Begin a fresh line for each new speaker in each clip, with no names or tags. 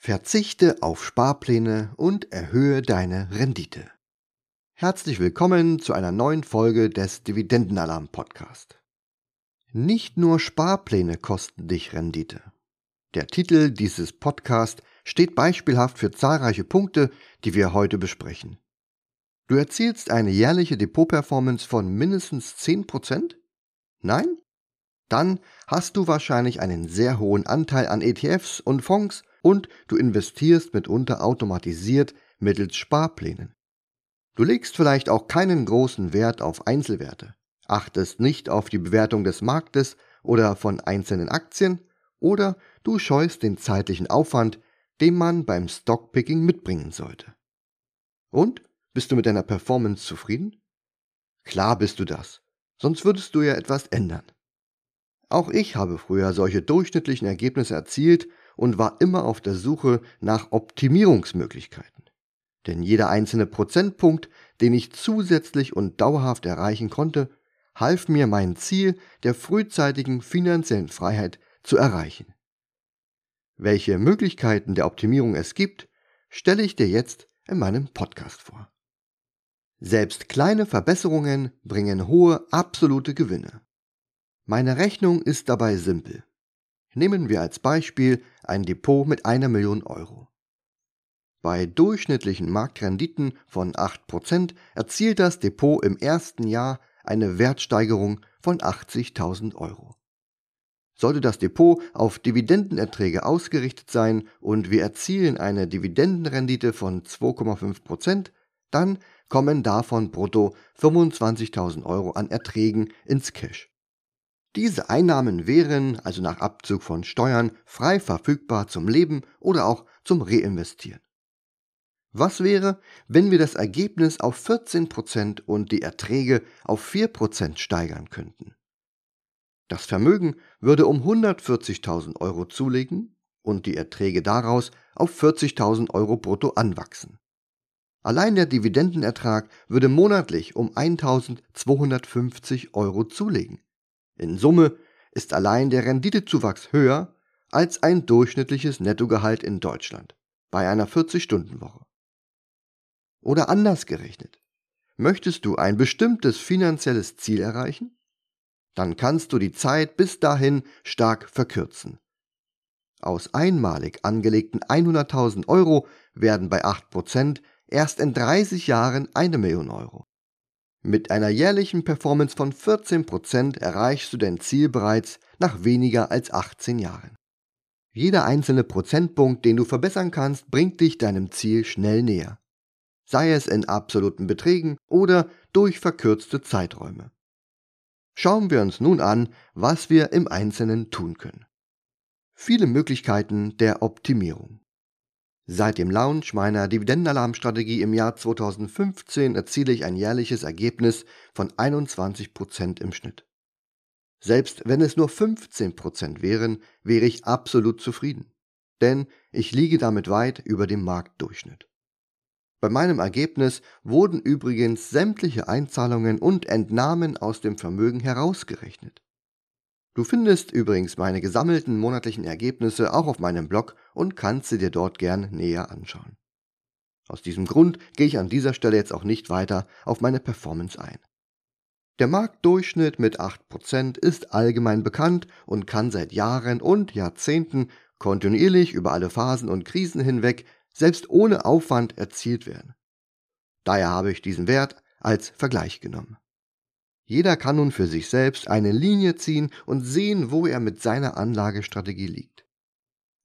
Verzichte auf Sparpläne und erhöhe deine Rendite. Herzlich willkommen zu einer neuen Folge des Dividendenalarm Podcast. Nicht nur Sparpläne kosten dich Rendite. Der Titel dieses Podcasts steht beispielhaft für zahlreiche Punkte, die wir heute besprechen. Du erzielst eine jährliche Depotperformance von mindestens 10%? Nein? Dann hast du wahrscheinlich einen sehr hohen Anteil an ETFs und Fonds und du investierst mitunter automatisiert mittels Sparplänen. Du legst vielleicht auch keinen großen Wert auf Einzelwerte, achtest nicht auf die Bewertung des Marktes oder von einzelnen Aktien oder du scheust den zeitlichen Aufwand, den man beim Stockpicking mitbringen sollte. Und bist du mit deiner Performance zufrieden? Klar bist du das, sonst würdest du ja etwas ändern. Auch ich habe früher solche durchschnittlichen Ergebnisse erzielt und war immer auf der Suche nach Optimierungsmöglichkeiten. Denn jeder einzelne Prozentpunkt, den ich zusätzlich und dauerhaft erreichen konnte, half mir mein Ziel der frühzeitigen finanziellen Freiheit zu erreichen. Welche Möglichkeiten der Optimierung es gibt, stelle ich dir jetzt in meinem Podcast vor. Selbst kleine Verbesserungen bringen hohe absolute Gewinne. Meine Rechnung ist dabei simpel. Nehmen wir als Beispiel ein Depot mit einer Million Euro. Bei durchschnittlichen Marktrenditen von 8% erzielt das Depot im ersten Jahr eine Wertsteigerung von 80.000 Euro. Sollte das Depot auf Dividendenerträge ausgerichtet sein und wir erzielen eine Dividendenrendite von 2,5%, dann kommen davon brutto 25.000 Euro an Erträgen ins Cash. Diese Einnahmen wären, also nach Abzug von Steuern, frei verfügbar zum Leben oder auch zum Reinvestieren. Was wäre, wenn wir das Ergebnis auf 14% und die Erträge auf 4% steigern könnten? Das Vermögen würde um 140.000 Euro zulegen und die Erträge daraus auf 40.000 Euro brutto anwachsen. Allein der Dividendenertrag würde monatlich um 1.250 Euro zulegen. In Summe ist allein der Renditezuwachs höher als ein durchschnittliches Nettogehalt in Deutschland bei einer 40-Stunden-Woche. Oder anders gerechnet, möchtest du ein bestimmtes finanzielles Ziel erreichen? Dann kannst du die Zeit bis dahin stark verkürzen. Aus einmalig angelegten 100.000 Euro werden bei 8% erst in 30 Jahren eine Million Euro. Mit einer jährlichen Performance von 14% erreichst du dein Ziel bereits nach weniger als 18 Jahren. Jeder einzelne Prozentpunkt, den du verbessern kannst, bringt dich deinem Ziel schnell näher. Sei es in absoluten Beträgen oder durch verkürzte Zeiträume. Schauen wir uns nun an, was wir im Einzelnen tun können. Viele Möglichkeiten der Optimierung. Seit dem Launch meiner Dividendenalarmstrategie im Jahr 2015 erziele ich ein jährliches Ergebnis von 21% im Schnitt. Selbst wenn es nur 15% wären, wäre ich absolut zufrieden. Denn ich liege damit weit über dem Marktdurchschnitt. Bei meinem Ergebnis wurden übrigens sämtliche Einzahlungen und Entnahmen aus dem Vermögen herausgerechnet. Du findest übrigens meine gesammelten monatlichen Ergebnisse auch auf meinem Blog und kannst sie dir dort gern näher anschauen. Aus diesem Grund gehe ich an dieser Stelle jetzt auch nicht weiter auf meine Performance ein. Der Marktdurchschnitt mit 8% ist allgemein bekannt und kann seit Jahren und Jahrzehnten kontinuierlich über alle Phasen und Krisen hinweg selbst ohne Aufwand erzielt werden. Daher habe ich diesen Wert als Vergleich genommen. Jeder kann nun für sich selbst eine Linie ziehen und sehen, wo er mit seiner Anlagestrategie liegt.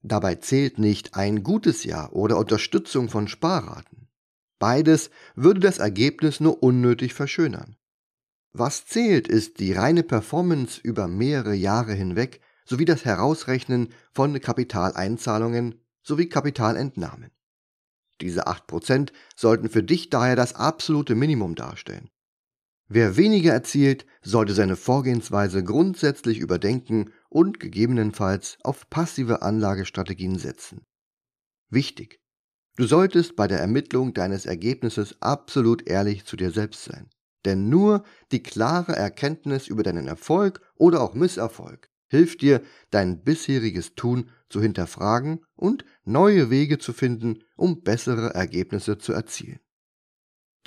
Dabei zählt nicht ein gutes Jahr oder Unterstützung von Sparraten. Beides würde das Ergebnis nur unnötig verschönern. Was zählt, ist die reine Performance über mehrere Jahre hinweg sowie das Herausrechnen von Kapitaleinzahlungen sowie Kapitalentnahmen. Diese 8% sollten für dich daher das absolute Minimum darstellen. Wer weniger erzielt, sollte seine Vorgehensweise grundsätzlich überdenken und gegebenenfalls auf passive Anlagestrategien setzen. Wichtig. Du solltest bei der Ermittlung deines Ergebnisses absolut ehrlich zu dir selbst sein. Denn nur die klare Erkenntnis über deinen Erfolg oder auch Misserfolg hilft dir, dein bisheriges Tun zu hinterfragen und neue Wege zu finden, um bessere Ergebnisse zu erzielen.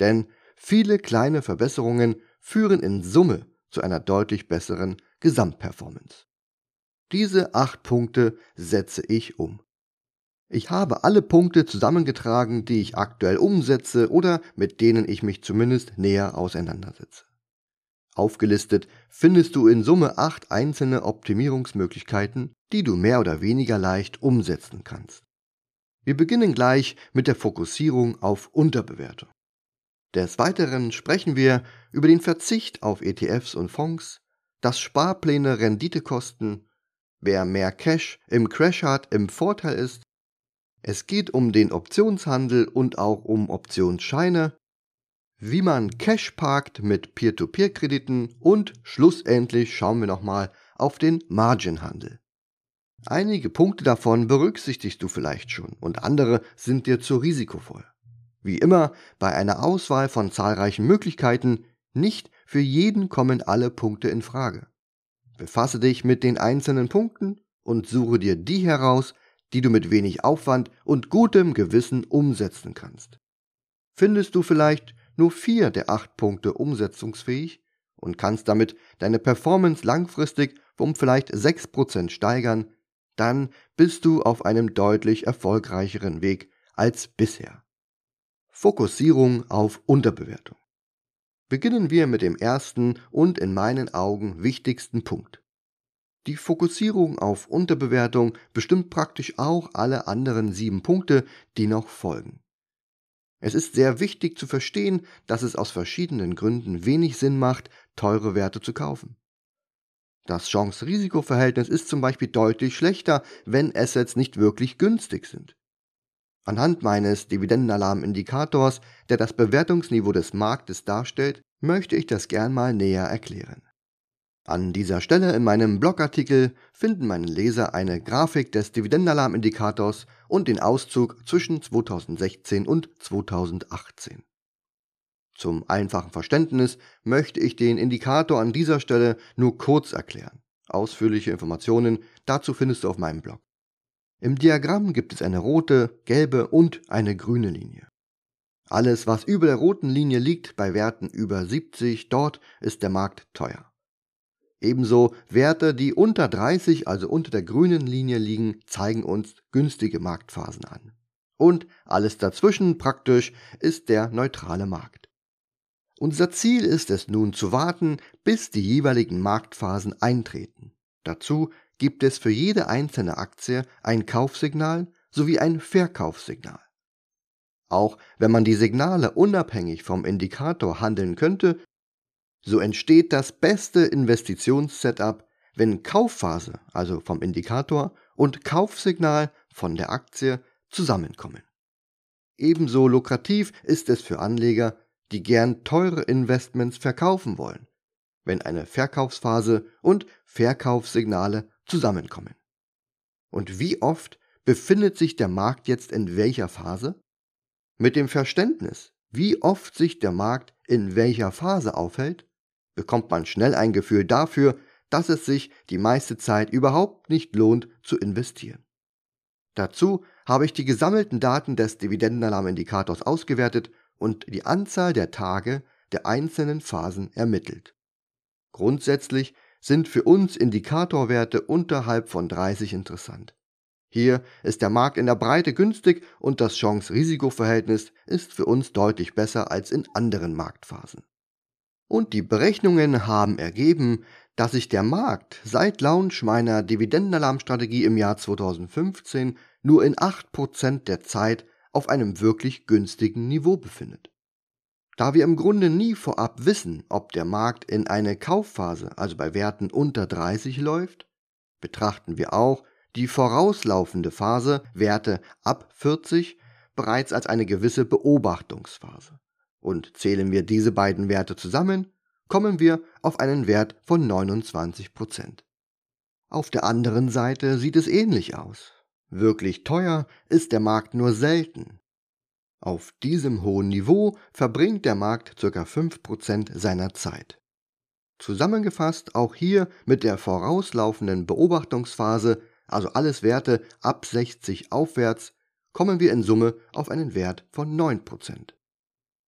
Denn viele kleine Verbesserungen führen in Summe zu einer deutlich besseren Gesamtperformance. Diese acht Punkte setze ich um. Ich habe alle Punkte zusammengetragen, die ich aktuell umsetze oder mit denen ich mich zumindest näher auseinandersetze. Aufgelistet findest du in Summe acht einzelne Optimierungsmöglichkeiten, die du mehr oder weniger leicht umsetzen kannst. Wir beginnen gleich mit der Fokussierung auf Unterbewertung. Des Weiteren sprechen wir über den Verzicht auf ETFs und Fonds, dass Sparpläne Rendite kosten, wer mehr Cash im Crash hat, im Vorteil ist. Es geht um den Optionshandel und auch um Optionsscheine wie man Cash parkt mit Peer-to-Peer-Krediten und schlussendlich schauen wir nochmal auf den Margin-Handel. Einige Punkte davon berücksichtigst du vielleicht schon und andere sind dir zu risikovoll. Wie immer bei einer Auswahl von zahlreichen Möglichkeiten, nicht für jeden kommen alle Punkte in Frage. Befasse dich mit den einzelnen Punkten und suche dir die heraus, die du mit wenig Aufwand und gutem Gewissen umsetzen kannst. Findest du vielleicht nur vier der acht Punkte umsetzungsfähig und kannst damit deine Performance langfristig um vielleicht 6% steigern, dann bist du auf einem deutlich erfolgreicheren Weg als bisher. Fokussierung auf Unterbewertung. Beginnen wir mit dem ersten und in meinen Augen wichtigsten Punkt. Die Fokussierung auf Unterbewertung bestimmt praktisch auch alle anderen sieben Punkte, die noch folgen. Es ist sehr wichtig zu verstehen, dass es aus verschiedenen Gründen wenig Sinn macht, teure Werte zu kaufen. Das Chance-Risiko-Verhältnis ist zum Beispiel deutlich schlechter, wenn Assets nicht wirklich günstig sind. Anhand meines Dividendenalarm-Indikators, der das Bewertungsniveau des Marktes darstellt, möchte ich das gern mal näher erklären. An dieser Stelle in meinem Blogartikel finden meine Leser eine Grafik des Dividendenalarmindikators und den Auszug zwischen 2016 und 2018. Zum einfachen Verständnis möchte ich den Indikator an dieser Stelle nur kurz erklären. Ausführliche Informationen dazu findest du auf meinem Blog. Im Diagramm gibt es eine rote, gelbe und eine grüne Linie. Alles, was über der roten Linie liegt, bei Werten über 70, dort ist der Markt teuer. Ebenso Werte, die unter 30, also unter der grünen Linie liegen, zeigen uns günstige Marktphasen an. Und alles dazwischen praktisch ist der neutrale Markt. Unser Ziel ist es nun zu warten, bis die jeweiligen Marktphasen eintreten. Dazu gibt es für jede einzelne Aktie ein Kaufsignal sowie ein Verkaufssignal. Auch wenn man die Signale unabhängig vom Indikator handeln könnte, so entsteht das beste Investitionssetup, wenn Kaufphase, also vom Indikator, und Kaufsignal von der Aktie zusammenkommen. Ebenso lukrativ ist es für Anleger, die gern teure Investments verkaufen wollen, wenn eine Verkaufsphase und Verkaufssignale zusammenkommen. Und wie oft befindet sich der Markt jetzt in welcher Phase? Mit dem Verständnis, wie oft sich der Markt in welcher Phase aufhält, bekommt man schnell ein Gefühl dafür, dass es sich die meiste Zeit überhaupt nicht lohnt zu investieren. Dazu habe ich die gesammelten Daten des Dividendenalarmindikators ausgewertet und die Anzahl der Tage der einzelnen Phasen ermittelt. Grundsätzlich sind für uns Indikatorwerte unterhalb von 30 interessant. Hier ist der Markt in der Breite günstig und das Chance-Risiko-Verhältnis ist für uns deutlich besser als in anderen Marktphasen. Und die Berechnungen haben ergeben, dass sich der Markt seit Launch meiner Dividendenalarmstrategie im Jahr 2015 nur in 8% der Zeit auf einem wirklich günstigen Niveau befindet. Da wir im Grunde nie vorab wissen, ob der Markt in eine Kaufphase, also bei Werten unter 30 läuft, betrachten wir auch die vorauslaufende Phase, Werte ab 40, bereits als eine gewisse Beobachtungsphase. Und zählen wir diese beiden Werte zusammen, kommen wir auf einen Wert von 29%. Auf der anderen Seite sieht es ähnlich aus. Wirklich teuer ist der Markt nur selten. Auf diesem hohen Niveau verbringt der Markt ca. 5% seiner Zeit. Zusammengefasst auch hier mit der vorauslaufenden Beobachtungsphase, also alles Werte ab 60 aufwärts, kommen wir in Summe auf einen Wert von 9%.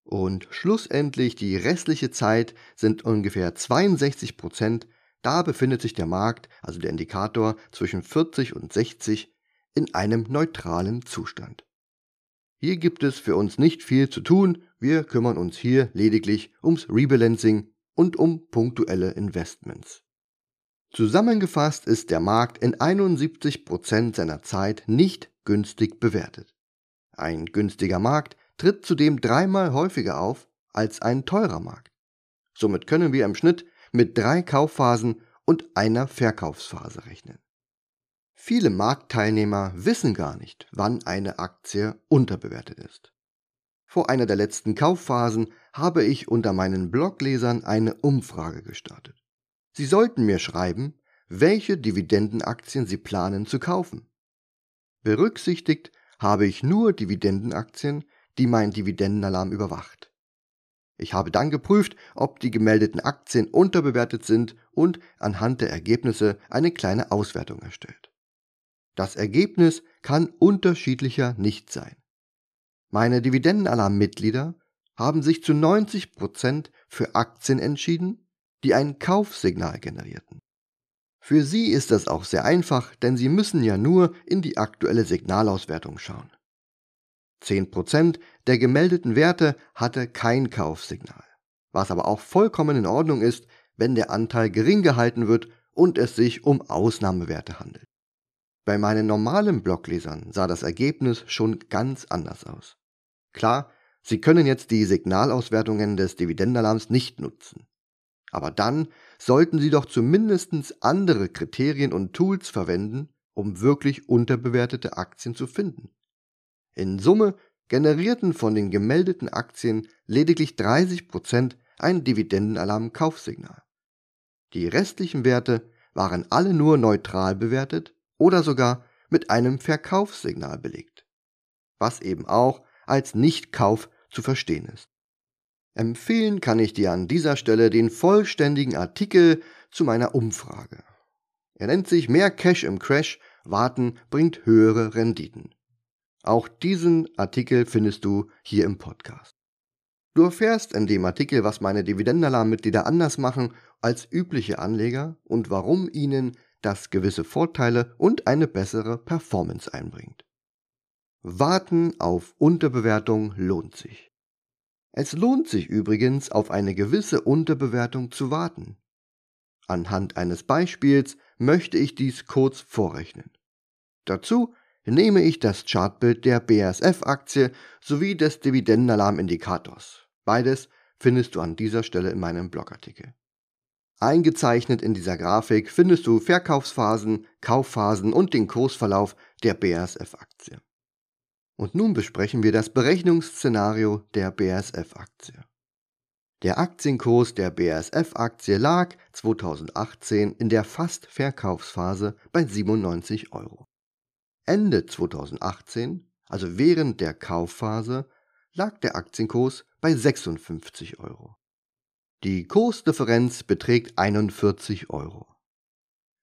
Und schlussendlich die restliche Zeit sind ungefähr 62%, da befindet sich der Markt, also der Indikator, zwischen 40 und 60 in einem neutralen Zustand. Hier gibt es für uns nicht viel zu tun, wir kümmern uns hier lediglich ums Rebalancing und um punktuelle Investments. Zusammengefasst ist der Markt in 71% seiner Zeit nicht günstig bewertet. Ein günstiger Markt tritt zudem dreimal häufiger auf als ein teurer Markt. Somit können wir im Schnitt mit drei Kaufphasen und einer Verkaufsphase rechnen. Viele Marktteilnehmer wissen gar nicht, wann eine Aktie unterbewertet ist. Vor einer der letzten Kaufphasen habe ich unter meinen Bloglesern eine Umfrage gestartet. Sie sollten mir schreiben, welche Dividendenaktien sie planen zu kaufen. Berücksichtigt habe ich nur Dividendenaktien, die mein Dividendenalarm überwacht. Ich habe dann geprüft, ob die gemeldeten Aktien unterbewertet sind und anhand der Ergebnisse eine kleine Auswertung erstellt. Das Ergebnis kann unterschiedlicher nicht sein. Meine Dividendenalarm-Mitglieder haben sich zu 90% für Aktien entschieden, die ein Kaufsignal generierten. Für sie ist das auch sehr einfach, denn sie müssen ja nur in die aktuelle Signalauswertung schauen. 10% der gemeldeten Werte hatte kein Kaufsignal, was aber auch vollkommen in Ordnung ist, wenn der Anteil gering gehalten wird und es sich um Ausnahmewerte handelt. Bei meinen normalen Bloglesern sah das Ergebnis schon ganz anders aus. Klar, Sie können jetzt die Signalauswertungen des Dividendenalarms nicht nutzen. Aber dann sollten Sie doch zumindest andere Kriterien und Tools verwenden, um wirklich unterbewertete Aktien zu finden. In Summe generierten von den gemeldeten Aktien lediglich 30% ein Dividendenalarm-Kaufsignal. Die restlichen Werte waren alle nur neutral bewertet oder sogar mit einem Verkaufssignal belegt, was eben auch als Nichtkauf zu verstehen ist. Empfehlen kann ich dir an dieser Stelle den vollständigen Artikel zu meiner Umfrage. Er nennt sich Mehr Cash im Crash, warten bringt höhere Renditen. Auch diesen Artikel findest du hier im Podcast. Du erfährst in dem Artikel, was meine Dividendenalarm-Mitglieder anders machen als übliche Anleger und warum ihnen das gewisse Vorteile und eine bessere Performance einbringt. Warten auf Unterbewertung lohnt sich. Es lohnt sich übrigens, auf eine gewisse Unterbewertung zu warten. Anhand eines Beispiels möchte ich dies kurz vorrechnen. Dazu nehme ich das Chartbild der BASF-Aktie sowie des Dividendenalarm-Indikators. Beides findest du an dieser Stelle in meinem Blogartikel. Eingezeichnet in dieser Grafik findest du Verkaufsphasen, Kaufphasen und den Kursverlauf der BASF-Aktie. Und nun besprechen wir das Berechnungsszenario der BASF-Aktie. Der Aktienkurs der BASF-Aktie lag 2018 in der Fast-Verkaufsphase bei 97 Euro. Ende 2018, also während der Kaufphase, lag der Aktienkurs bei 56 Euro. Die Kursdifferenz beträgt 41 Euro.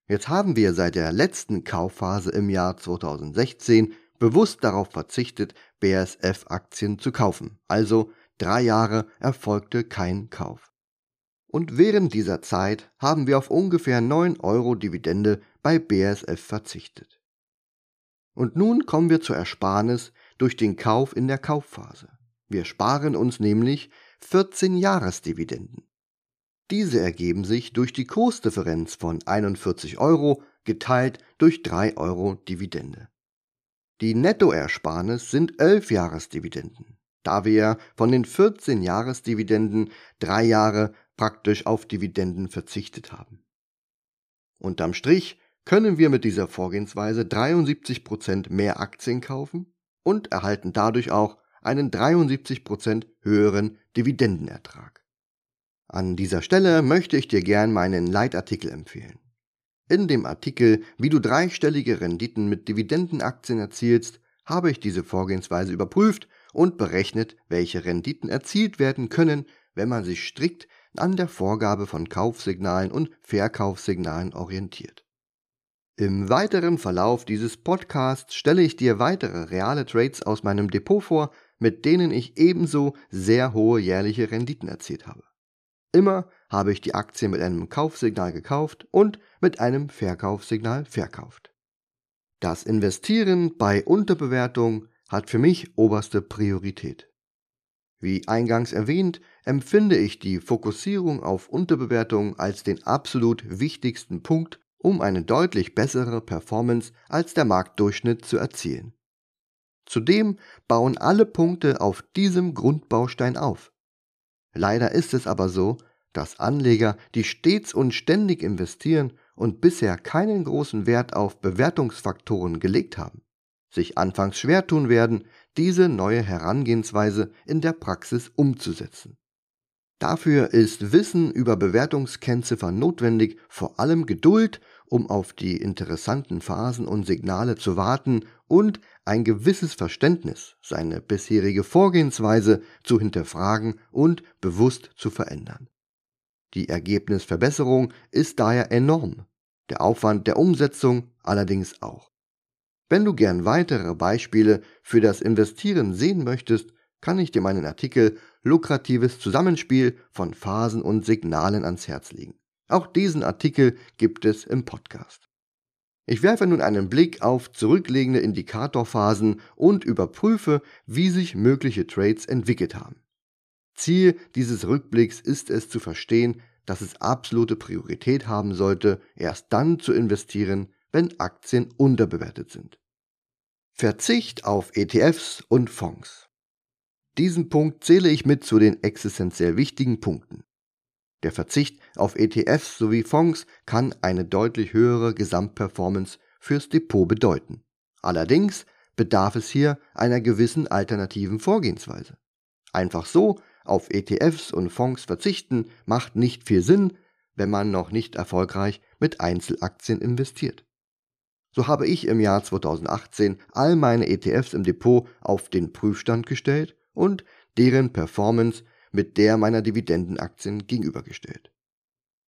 Jetzt haben wir seit der letzten Kaufphase im Jahr 2016 bewusst darauf verzichtet, BASF-Aktien zu kaufen. Also drei Jahre erfolgte kein Kauf. Und während dieser Zeit haben wir auf ungefähr 9 Euro Dividende bei BASF verzichtet. Und nun kommen wir zur Ersparnis durch den Kauf in der Kaufphase. Wir sparen uns nämlich 14 Jahresdividenden. Diese ergeben sich durch die Kursdifferenz von 41 Euro geteilt durch 3 Euro Dividende. Die Nettoersparnis sind 11 Jahresdividenden, da wir von den 14 Jahresdividenden drei Jahre praktisch auf Dividenden verzichtet haben. Unterm Strich können wir mit dieser Vorgehensweise 73% mehr Aktien kaufen und erhalten dadurch auch einen 73% höheren Dividendenertrag. An dieser Stelle möchte ich dir gern meinen Leitartikel empfehlen. In dem Artikel, wie du dreistellige Renditen mit Dividendenaktien erzielst, habe ich diese Vorgehensweise überprüft und berechnet, welche Renditen erzielt werden können, wenn man sich strikt an der Vorgabe von Kaufsignalen und Verkaufssignalen orientiert. Im weiteren Verlauf dieses Podcasts stelle ich dir weitere reale Trades aus meinem Depot vor, mit denen ich ebenso sehr hohe jährliche Renditen erzielt habe. Immer habe ich die Aktie mit einem Kaufsignal gekauft und mit einem Verkaufssignal verkauft. Das Investieren bei Unterbewertung hat für mich oberste Priorität. Wie eingangs erwähnt, empfinde ich die Fokussierung auf Unterbewertung als den absolut wichtigsten Punkt, um eine deutlich bessere Performance als der Marktdurchschnitt zu erzielen. Zudem bauen alle Punkte auf diesem Grundbaustein auf. Leider ist es aber so, dass Anleger, die stets und ständig investieren und bisher keinen großen Wert auf Bewertungsfaktoren gelegt haben, sich anfangs schwer tun werden, diese neue Herangehensweise in der Praxis umzusetzen. Dafür ist Wissen über Bewertungskennziffern notwendig, vor allem Geduld, um auf die interessanten Phasen und Signale zu warten und ein gewisses Verständnis, seine bisherige Vorgehensweise zu hinterfragen und bewusst zu verändern. Die Ergebnisverbesserung ist daher enorm, der Aufwand der Umsetzung allerdings auch. Wenn du gern weitere Beispiele für das Investieren sehen möchtest, kann ich dir meinen Artikel Lukratives Zusammenspiel von Phasen und Signalen ans Herz legen. Auch diesen Artikel gibt es im Podcast. Ich werfe nun einen Blick auf zurückliegende Indikatorphasen und überprüfe, wie sich mögliche Trades entwickelt haben. Ziel dieses Rückblicks ist es zu verstehen, dass es absolute Priorität haben sollte, erst dann zu investieren, wenn Aktien unterbewertet sind. Verzicht auf ETFs und Fonds. Diesen Punkt zähle ich mit zu den existenziell wichtigen Punkten. Der Verzicht auf ETFs sowie Fonds kann eine deutlich höhere Gesamtperformance fürs Depot bedeuten. Allerdings bedarf es hier einer gewissen alternativen Vorgehensweise. Einfach so auf ETFs und Fonds verzichten macht nicht viel Sinn, wenn man noch nicht erfolgreich mit Einzelaktien investiert. So habe ich im Jahr 2018 all meine ETFs im Depot auf den Prüfstand gestellt und deren Performance mit der meiner Dividendenaktien gegenübergestellt.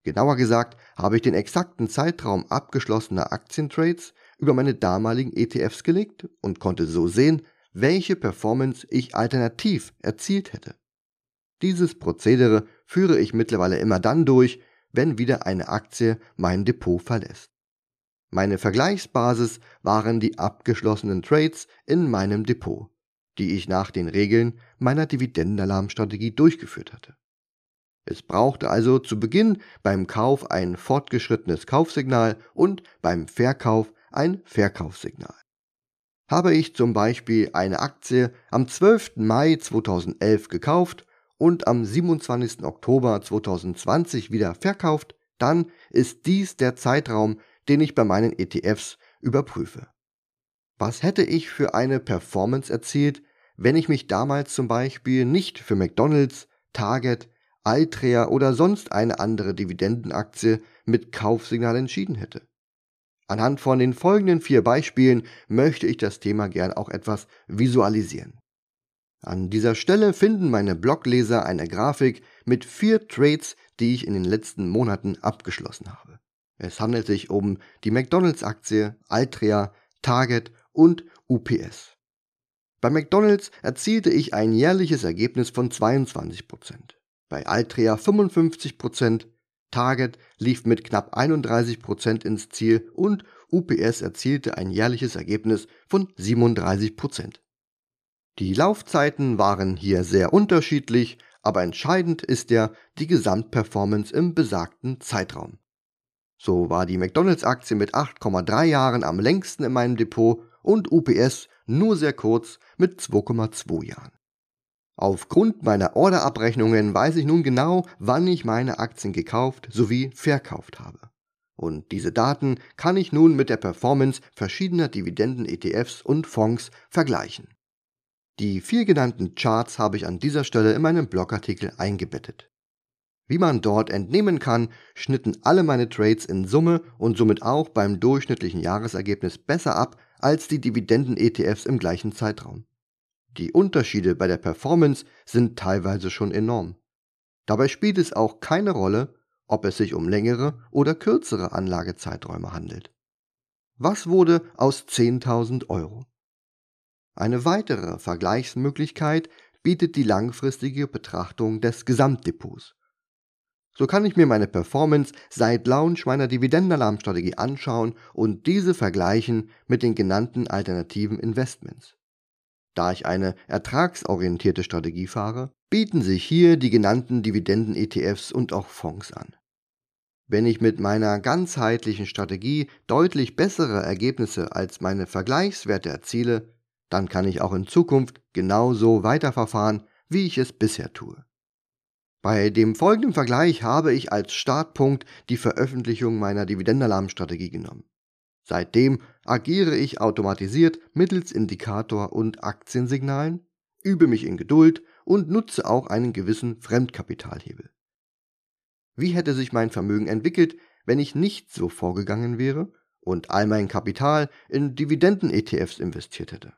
Genauer gesagt habe ich den exakten Zeitraum abgeschlossener Aktientrades über meine damaligen ETFs gelegt und konnte so sehen, welche Performance ich alternativ erzielt hätte. Dieses Prozedere führe ich mittlerweile immer dann durch, wenn wieder eine Aktie mein Depot verlässt. Meine Vergleichsbasis waren die abgeschlossenen Trades in meinem Depot, die ich nach den Regeln meiner Dividendenalarmstrategie durchgeführt hatte. Es brauchte also zu Beginn beim Kauf ein fortgeschrittenes Kaufsignal und beim Verkauf ein Verkaufssignal. Habe ich zum Beispiel eine Aktie am 12. Mai 2011 gekauft und am 27. Oktober 2020 wieder verkauft, dann ist dies der Zeitraum, den ich bei meinen ETFs überprüfe. Was hätte ich für eine Performance erzielt, wenn ich mich damals zum Beispiel nicht für McDonald's, Target, Altria oder sonst eine andere Dividendenaktie mit Kaufsignal entschieden hätte? Anhand von den folgenden vier Beispielen möchte ich das Thema gern auch etwas visualisieren. An dieser Stelle finden meine Blogleser eine Grafik mit vier Trades, die ich in den letzten Monaten abgeschlossen habe. Es handelt sich um die McDonald's-Aktie, Altria, Target und UPS. Bei McDonald's erzielte ich ein jährliches Ergebnis von 22%, bei Altria 55%, Target lief mit knapp 31% ins Ziel und UPS erzielte ein jährliches Ergebnis von 37%. Die Laufzeiten waren hier sehr unterschiedlich, aber entscheidend ist ja die Gesamtperformance im besagten Zeitraum. So war die McDonald's-Aktie mit 8,3 Jahren am längsten in meinem Depot und UPS nur sehr kurz mit 2,2 Jahren. Aufgrund meiner Orderabrechnungen weiß ich nun genau, wann ich meine Aktien gekauft sowie verkauft habe. Und diese Daten kann ich nun mit der Performance verschiedener Dividenden-ETFs und Fonds vergleichen. Die vier genannten Charts habe ich an dieser Stelle in meinem Blogartikel eingebettet. Wie man dort entnehmen kann, schnitten alle meine Trades in Summe und somit auch beim durchschnittlichen Jahresergebnis besser ab als die Dividenden-ETFs im gleichen Zeitraum. Die Unterschiede bei der Performance sind teilweise schon enorm. Dabei spielt es auch keine Rolle, ob es sich um längere oder kürzere Anlagezeiträume handelt. Was wurde aus 10.000 Euro? Eine weitere Vergleichsmöglichkeit bietet die langfristige Betrachtung des Gesamtdepots. So kann ich mir meine Performance seit Launch meiner Dividendenalarmstrategie anschauen und diese vergleichen mit den genannten alternativen Investments. Da ich eine ertragsorientierte Strategie fahre, bieten sich hier die genannten Dividenden-ETFs und auch Fonds an. Wenn ich mit meiner ganzheitlichen Strategie deutlich bessere Ergebnisse als meine Vergleichswerte erziele, dann kann ich auch in Zukunft genauso weiterverfahren, wie ich es bisher tue. Bei dem folgenden Vergleich habe ich als Startpunkt die Veröffentlichung meiner Dividendenalarmstrategie genommen. Seitdem agiere ich automatisiert mittels Indikator und Aktiensignalen, übe mich in Geduld und nutze auch einen gewissen Fremdkapitalhebel. Wie hätte sich mein Vermögen entwickelt, wenn ich nicht so vorgegangen wäre und all mein Kapital in Dividenden-ETFs investiert hätte?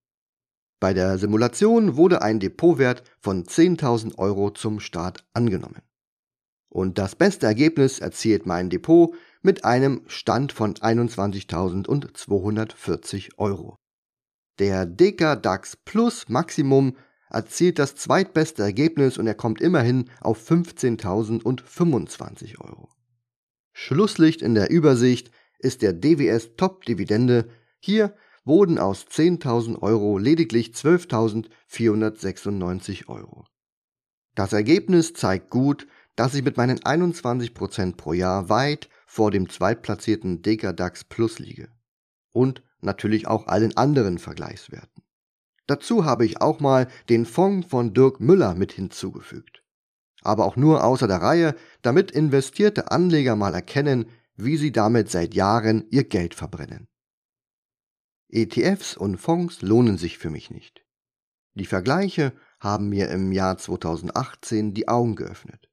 Bei der Simulation wurde ein Depotwert von 10.000 Euro zum Start angenommen. Und das beste Ergebnis erzielt mein Depot mit einem Stand von 21.240 Euro. Der Deka DAX Plus Maximum erzielt das zweitbeste Ergebnis und er kommt immerhin auf 15.025 Euro. Schlusslicht in der Übersicht ist der DWS Top Dividende. Hier wurden aus 10.000 Euro lediglich 12.496 Euro. Das Ergebnis zeigt gut, dass ich mit meinen 21% pro Jahr weit vor dem zweitplatzierten DKDAX Plus liege. Und natürlich auch allen anderen Vergleichswerten. Dazu habe ich auch mal den Fonds von Dirk Müller mit hinzugefügt. Aber auch nur außer der Reihe, damit investierte Anleger mal erkennen, wie sie damit seit Jahren ihr Geld verbrennen. ETFs und Fonds lohnen sich für mich nicht. Die Vergleiche haben mir im Jahr 2018 die Augen geöffnet.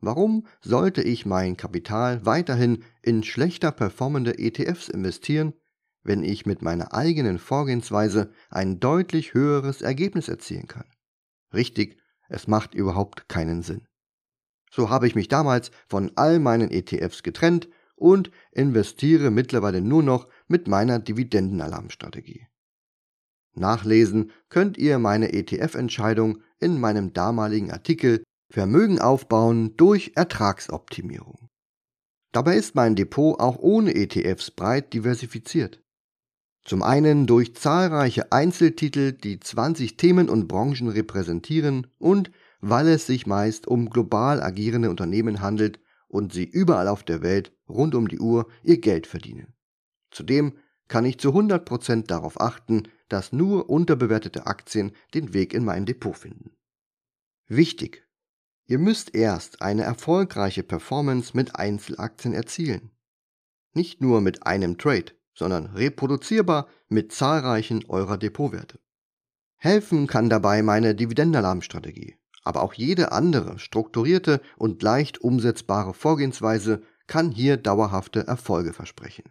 Warum sollte ich mein Kapital weiterhin in schlechter performende ETFs investieren, wenn ich mit meiner eigenen Vorgehensweise ein deutlich höheres Ergebnis erzielen kann? Richtig, es macht überhaupt keinen Sinn. So habe ich mich damals von all meinen ETFs getrennt und investiere mittlerweile nur noch mit meiner Dividendenalarmstrategie. Nachlesen könnt ihr meine ETF-Entscheidung in meinem damaligen Artikel Vermögen aufbauen durch Ertragsoptimierung. Dabei ist mein Depot auch ohne ETFs breit diversifiziert. Zum einen durch zahlreiche Einzeltitel, die 20 Themen und Branchen repräsentieren und weil es sich meist um global agierende Unternehmen handelt und sie überall auf der Welt rund um die Uhr ihr Geld verdienen. Zudem kann ich zu 100% darauf achten, dass nur unterbewertete Aktien den Weg in mein Depot finden. Wichtig, Ihr müsst erst eine erfolgreiche Performance mit Einzelaktien erzielen. Nicht nur mit einem Trade, sondern reproduzierbar mit zahlreichen eurer Depotwerte. Helfen kann dabei meine Dividendenalarmstrategie, aber auch jede andere strukturierte und leicht umsetzbare Vorgehensweise kann hier dauerhafte Erfolge versprechen.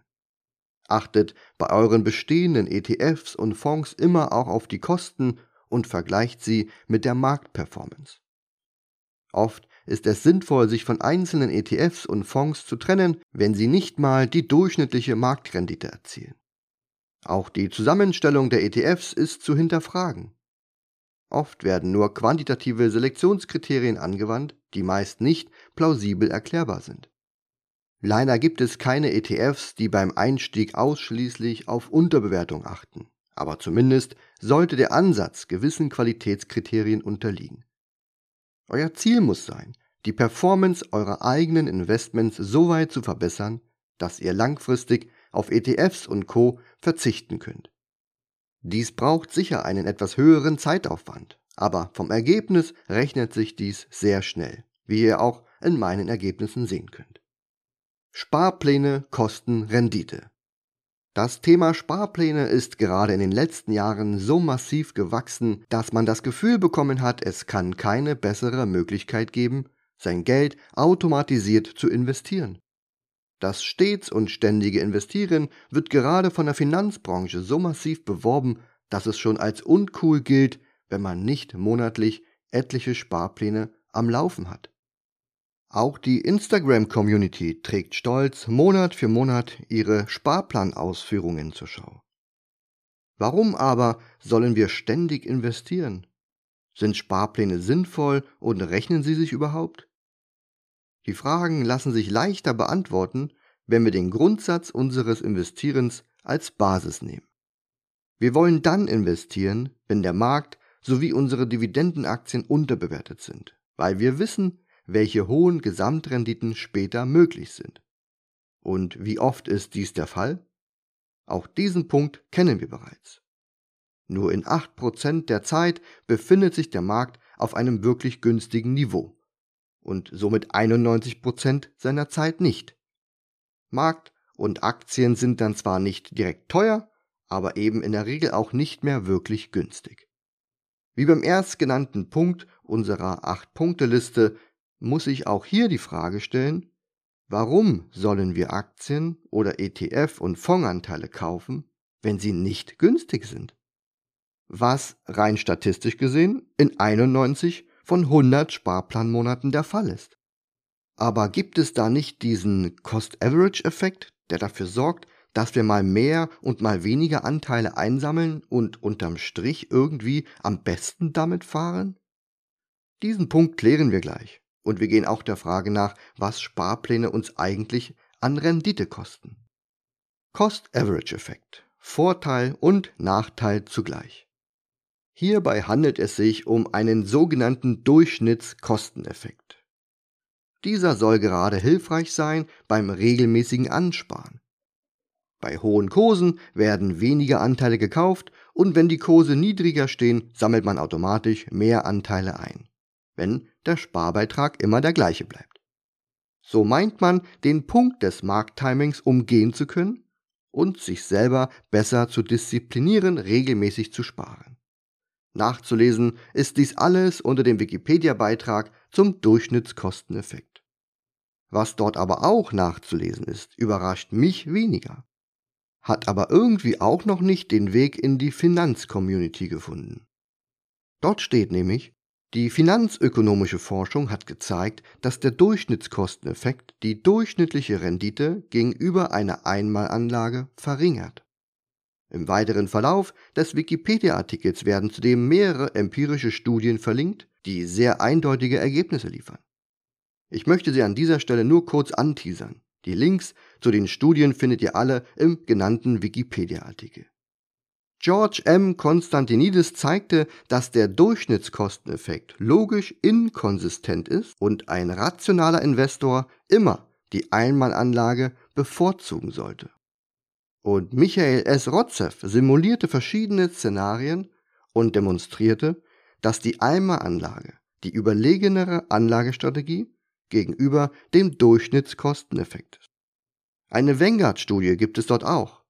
Achtet bei euren bestehenden ETFs und Fonds immer auch auf die Kosten und vergleicht sie mit der Marktperformance. Oft ist es sinnvoll, sich von einzelnen ETFs und Fonds zu trennen, wenn sie nicht mal die durchschnittliche Marktrendite erzielen. Auch die Zusammenstellung der ETFs ist zu hinterfragen. Oft werden nur quantitative Selektionskriterien angewandt, die meist nicht plausibel erklärbar sind. Leider gibt es keine ETFs, die beim Einstieg ausschließlich auf Unterbewertung achten, aber zumindest sollte der Ansatz gewissen Qualitätskriterien unterliegen. Euer Ziel muss sein, die Performance eurer eigenen Investments so weit zu verbessern, dass ihr langfristig auf ETFs und Co verzichten könnt. Dies braucht sicher einen etwas höheren Zeitaufwand, aber vom Ergebnis rechnet sich dies sehr schnell, wie ihr auch in meinen Ergebnissen sehen könnt. Sparpläne kosten Rendite. Das Thema Sparpläne ist gerade in den letzten Jahren so massiv gewachsen, dass man das Gefühl bekommen hat, es kann keine bessere Möglichkeit geben, sein Geld automatisiert zu investieren. Das stets und ständige Investieren wird gerade von der Finanzbranche so massiv beworben, dass es schon als uncool gilt, wenn man nicht monatlich etliche Sparpläne am Laufen hat. Auch die Instagram-Community trägt stolz Monat für Monat ihre Sparplanausführungen zur Schau. Warum aber sollen wir ständig investieren? Sind Sparpläne sinnvoll und rechnen sie sich überhaupt? Die Fragen lassen sich leichter beantworten, wenn wir den Grundsatz unseres Investierens als Basis nehmen. Wir wollen dann investieren, wenn der Markt sowie unsere Dividendenaktien unterbewertet sind, weil wir wissen, welche hohen Gesamtrenditen später möglich sind. Und wie oft ist dies der Fall? Auch diesen Punkt kennen wir bereits. Nur in 8% der Zeit befindet sich der Markt auf einem wirklich günstigen Niveau und somit 91% seiner Zeit nicht. Markt und Aktien sind dann zwar nicht direkt teuer, aber eben in der Regel auch nicht mehr wirklich günstig. Wie beim erstgenannten Punkt unserer 8-Punkte-Liste muss ich auch hier die Frage stellen, warum sollen wir Aktien oder ETF und Fondsanteile kaufen, wenn sie nicht günstig sind? Was rein statistisch gesehen in 91 von 100 Sparplanmonaten der Fall ist. Aber gibt es da nicht diesen Cost-Average-Effekt, der dafür sorgt, dass wir mal mehr und mal weniger Anteile einsammeln und unterm Strich irgendwie am besten damit fahren? Diesen Punkt klären wir gleich. Und wir gehen auch der Frage nach, was Sparpläne uns eigentlich an Rendite kosten. Cost-Average-Effekt. Vorteil und Nachteil zugleich. Hierbei handelt es sich um einen sogenannten Durchschnittskosteneffekt. Dieser soll gerade hilfreich sein beim regelmäßigen Ansparen. Bei hohen Kursen werden weniger Anteile gekauft und wenn die Kurse niedriger stehen, sammelt man automatisch mehr Anteile ein wenn der Sparbeitrag immer der gleiche bleibt. So meint man, den Punkt des Markttimings umgehen zu können und sich selber besser zu disziplinieren, regelmäßig zu sparen. Nachzulesen ist dies alles unter dem Wikipedia-Beitrag zum Durchschnittskosteneffekt. Was dort aber auch nachzulesen ist, überrascht mich weniger, hat aber irgendwie auch noch nicht den Weg in die Finanzcommunity gefunden. Dort steht nämlich, die finanzökonomische Forschung hat gezeigt, dass der Durchschnittskosteneffekt die durchschnittliche Rendite gegenüber einer Einmalanlage verringert. Im weiteren Verlauf des Wikipedia-Artikels werden zudem mehrere empirische Studien verlinkt, die sehr eindeutige Ergebnisse liefern. Ich möchte sie an dieser Stelle nur kurz anteasern. Die Links zu den Studien findet ihr alle im genannten Wikipedia-Artikel. George M. Konstantinidis zeigte, dass der Durchschnittskosteneffekt logisch inkonsistent ist und ein rationaler Investor immer die Einmalanlage bevorzugen sollte. Und Michael S. Rotzev simulierte verschiedene Szenarien und demonstrierte, dass die Einmalanlage die überlegenere Anlagestrategie gegenüber dem Durchschnittskosteneffekt ist. Eine Vanguard-Studie gibt es dort auch.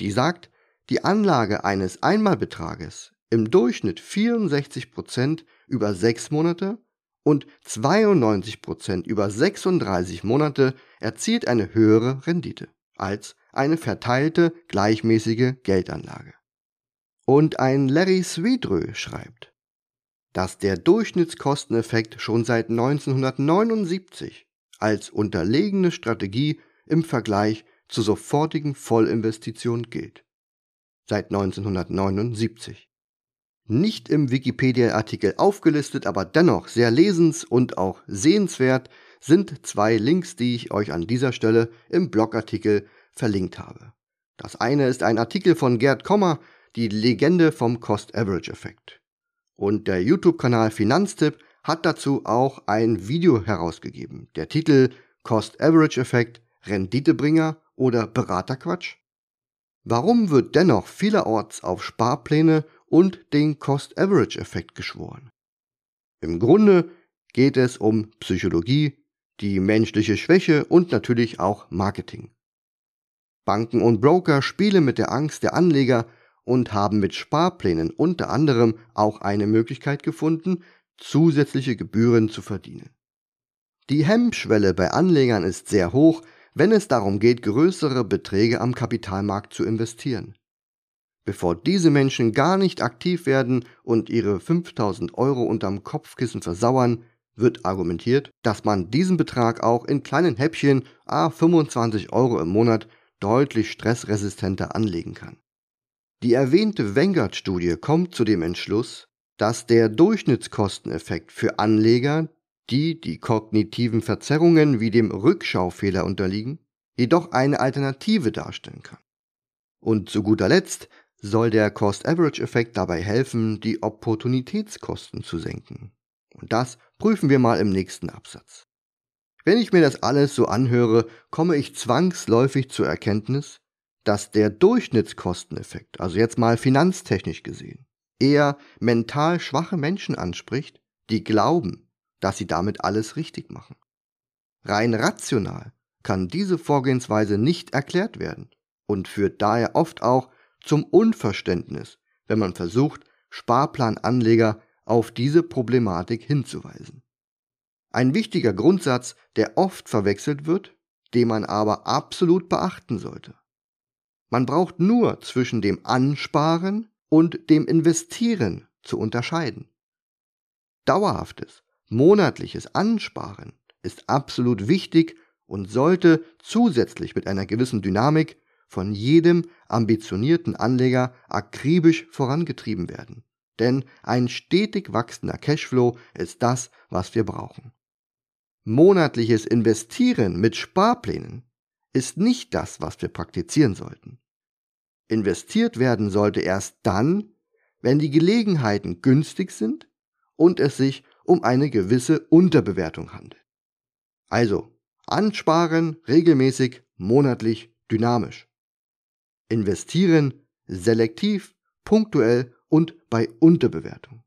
Die sagt, die Anlage eines Einmalbetrages im Durchschnitt 64% über 6 Monate und 92% über 36 Monate erzielt eine höhere Rendite als eine verteilte gleichmäßige Geldanlage. Und ein Larry Swedrö schreibt, dass der Durchschnittskosteneffekt schon seit 1979 als unterlegene Strategie im Vergleich zur sofortigen Vollinvestition gilt seit 1979. Nicht im Wikipedia-Artikel aufgelistet, aber dennoch sehr lesens- und auch sehenswert sind zwei Links, die ich euch an dieser Stelle im Blogartikel verlinkt habe. Das eine ist ein Artikel von Gerd Kommer, die Legende vom Cost-Average-Effekt. Und der YouTube-Kanal Finanztipp hat dazu auch ein Video herausgegeben. Der Titel Cost-Average-Effekt, Renditebringer oder Beraterquatsch? Warum wird dennoch vielerorts auf Sparpläne und den Cost-Average-Effekt geschworen? Im Grunde geht es um Psychologie, die menschliche Schwäche und natürlich auch Marketing. Banken und Broker spielen mit der Angst der Anleger und haben mit Sparplänen unter anderem auch eine Möglichkeit gefunden, zusätzliche Gebühren zu verdienen. Die Hemmschwelle bei Anlegern ist sehr hoch, wenn es darum geht, größere Beträge am Kapitalmarkt zu investieren. Bevor diese Menschen gar nicht aktiv werden und ihre 5000 Euro unterm Kopfkissen versauern, wird argumentiert, dass man diesen Betrag auch in kleinen Häppchen a 25 Euro im Monat deutlich stressresistenter anlegen kann. Die erwähnte Vanguard-Studie kommt zu dem Entschluss, dass der Durchschnittskosteneffekt für Anleger, die die kognitiven Verzerrungen wie dem Rückschaufehler unterliegen, jedoch eine Alternative darstellen kann. Und zu guter Letzt soll der Cost-Average-Effekt dabei helfen, die Opportunitätskosten zu senken. Und das prüfen wir mal im nächsten Absatz. Wenn ich mir das alles so anhöre, komme ich zwangsläufig zur Erkenntnis, dass der Durchschnittskosteneffekt, also jetzt mal finanztechnisch gesehen, eher mental schwache Menschen anspricht, die glauben, dass sie damit alles richtig machen. Rein rational kann diese Vorgehensweise nicht erklärt werden und führt daher oft auch zum Unverständnis, wenn man versucht, Sparplananleger auf diese Problematik hinzuweisen. Ein wichtiger Grundsatz, der oft verwechselt wird, den man aber absolut beachten sollte. Man braucht nur zwischen dem Ansparen und dem Investieren zu unterscheiden. Dauerhaftes, monatliches Ansparen ist absolut wichtig und sollte zusätzlich mit einer gewissen Dynamik von jedem ambitionierten Anleger akribisch vorangetrieben werden. Denn ein stetig wachsender Cashflow ist das, was wir brauchen. Monatliches Investieren mit Sparplänen ist nicht das, was wir praktizieren sollten. Investiert werden sollte erst dann, wenn die Gelegenheiten günstig sind und es sich um eine gewisse Unterbewertung handelt. Also, ansparen regelmäßig, monatlich, dynamisch. Investieren selektiv, punktuell und bei Unterbewertung.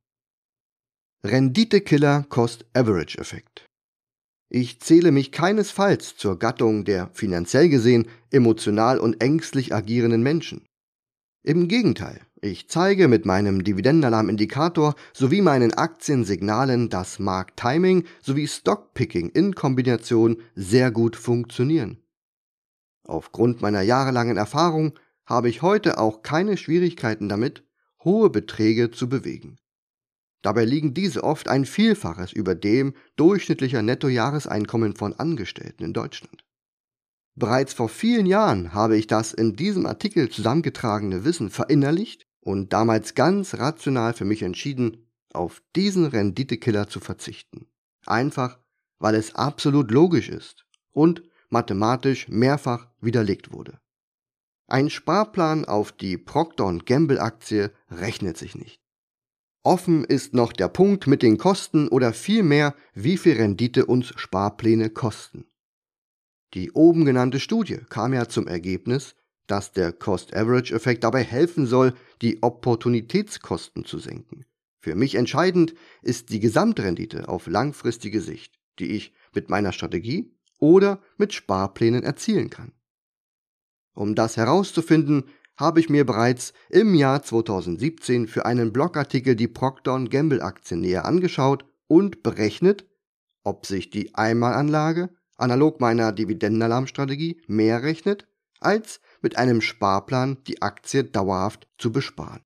Renditekiller Cost-Average-Effekt. Ich zähle mich keinesfalls zur Gattung der finanziell gesehen emotional und ängstlich agierenden Menschen. Im Gegenteil, ich zeige mit meinem Dividendenalarm-Indikator sowie meinen Aktiensignalen, dass Markttiming sowie Stockpicking in Kombination sehr gut funktionieren. Aufgrund meiner jahrelangen Erfahrung habe ich heute auch keine Schwierigkeiten damit, hohe Beträge zu bewegen. Dabei liegen diese oft ein Vielfaches über dem durchschnittlicher Nettojahreseinkommen von Angestellten in Deutschland. Bereits vor vielen Jahren habe ich das in diesem Artikel zusammengetragene Wissen verinnerlicht und damals ganz rational für mich entschieden, auf diesen Renditekiller zu verzichten. Einfach, weil es absolut logisch ist und mathematisch mehrfach widerlegt wurde. Ein Sparplan auf die Procter Gamble Aktie rechnet sich nicht. Offen ist noch der Punkt mit den Kosten oder vielmehr, wie viel Rendite uns Sparpläne kosten. Die oben genannte Studie kam ja zum Ergebnis, dass der Cost-Average-Effekt dabei helfen soll, die Opportunitätskosten zu senken. Für mich entscheidend ist die Gesamtrendite auf langfristige Sicht, die ich mit meiner Strategie oder mit Sparplänen erzielen kann. Um das herauszufinden, habe ich mir bereits im Jahr 2017 für einen Blogartikel die Procter Gamble Aktien näher angeschaut und berechnet, ob sich die Einmalanlage analog meiner Dividendenalarmstrategie mehr rechnet, als mit einem Sparplan die Aktie dauerhaft zu besparen.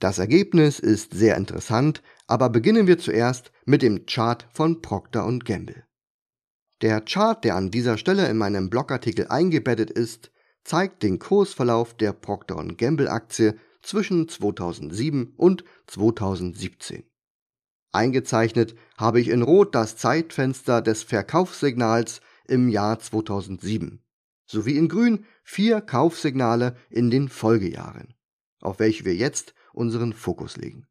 Das Ergebnis ist sehr interessant, aber beginnen wir zuerst mit dem Chart von Procter Gamble. Der Chart, der an dieser Stelle in meinem Blogartikel eingebettet ist, zeigt den Kursverlauf der Procter Gamble Aktie zwischen 2007 und 2017. Eingezeichnet habe ich in Rot das Zeitfenster des Verkaufssignals im Jahr 2007 sowie in Grün vier Kaufsignale in den Folgejahren, auf welche wir jetzt unseren Fokus legen.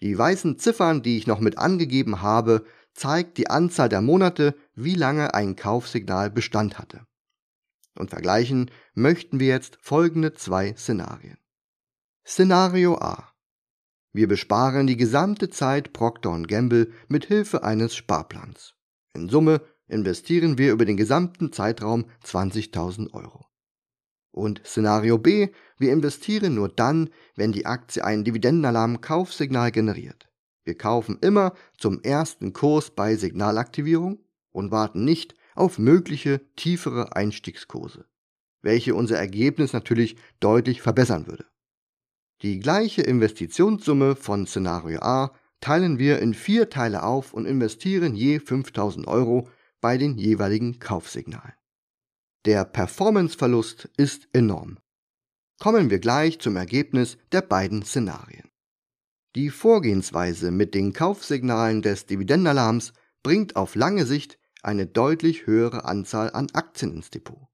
Die weißen Ziffern, die ich noch mit angegeben habe, zeigt die Anzahl der Monate, wie lange ein Kaufsignal Bestand hatte. Und vergleichen möchten wir jetzt folgende zwei Szenarien. Szenario A. Wir besparen die gesamte Zeit Procter Gamble mit Hilfe eines Sparplans. In Summe investieren wir über den gesamten Zeitraum 20.000 Euro. Und Szenario B, wir investieren nur dann, wenn die Aktie ein Dividendenalarm-Kaufsignal generiert. Wir kaufen immer zum ersten Kurs bei Signalaktivierung und warten nicht auf mögliche tiefere Einstiegskurse, welche unser Ergebnis natürlich deutlich verbessern würde. Die gleiche Investitionssumme von Szenario A teilen wir in vier Teile auf und investieren je 5000 Euro bei den jeweiligen Kaufsignalen. Der Performanceverlust ist enorm. Kommen wir gleich zum Ergebnis der beiden Szenarien. Die Vorgehensweise mit den Kaufsignalen des Dividendenalarms bringt auf lange Sicht eine deutlich höhere Anzahl an Aktien ins Depot.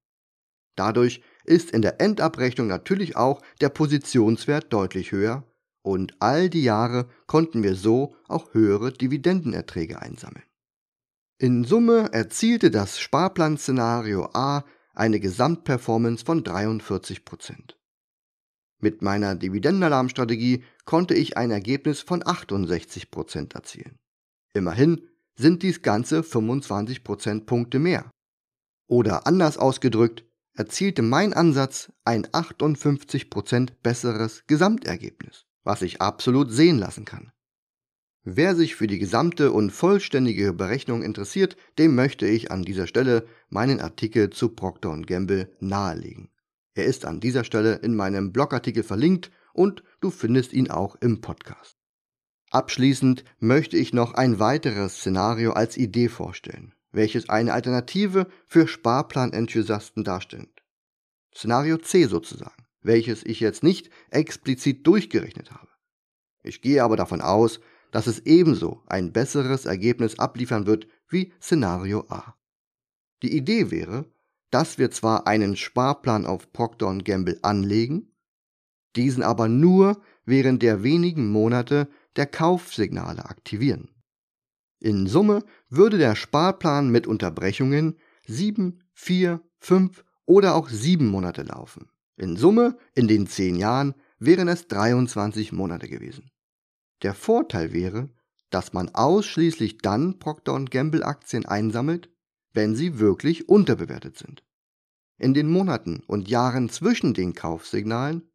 Dadurch ist in der Endabrechnung natürlich auch der Positionswert deutlich höher und all die Jahre konnten wir so auch höhere Dividendenerträge einsammeln. In Summe erzielte das Sparplan-Szenario A eine Gesamtperformance von 43%. Mit meiner Dividendenalarmstrategie konnte ich ein Ergebnis von 68% erzielen. Immerhin sind dies ganze 25 Prozentpunkte mehr. Oder anders ausgedrückt, erzielte mein Ansatz ein 58 Prozent besseres Gesamtergebnis, was sich absolut sehen lassen kann. Wer sich für die gesamte und vollständige Berechnung interessiert, dem möchte ich an dieser Stelle meinen Artikel zu Procter Gamble nahelegen. Er ist an dieser Stelle in meinem Blogartikel verlinkt und du findest ihn auch im Podcast. Abschließend möchte ich noch ein weiteres Szenario als Idee vorstellen, welches eine Alternative für Sparplan-Enthusiasten darstellt. Szenario C sozusagen, welches ich jetzt nicht explizit durchgerechnet habe. Ich gehe aber davon aus, dass es ebenso ein besseres Ergebnis abliefern wird wie Szenario A. Die Idee wäre, dass wir zwar einen Sparplan auf Procter Gamble anlegen, diesen aber nur während der wenigen Monate der Kaufsignale aktivieren. In Summe würde der Sparplan mit Unterbrechungen 7, 4, 5 oder auch 7 Monate laufen. In Summe in den 10 Jahren wären es 23 Monate gewesen. Der Vorteil wäre, dass man ausschließlich dann Procter Gamble Aktien einsammelt, wenn sie wirklich unterbewertet sind. In den Monaten und Jahren zwischen den Kaufsignalen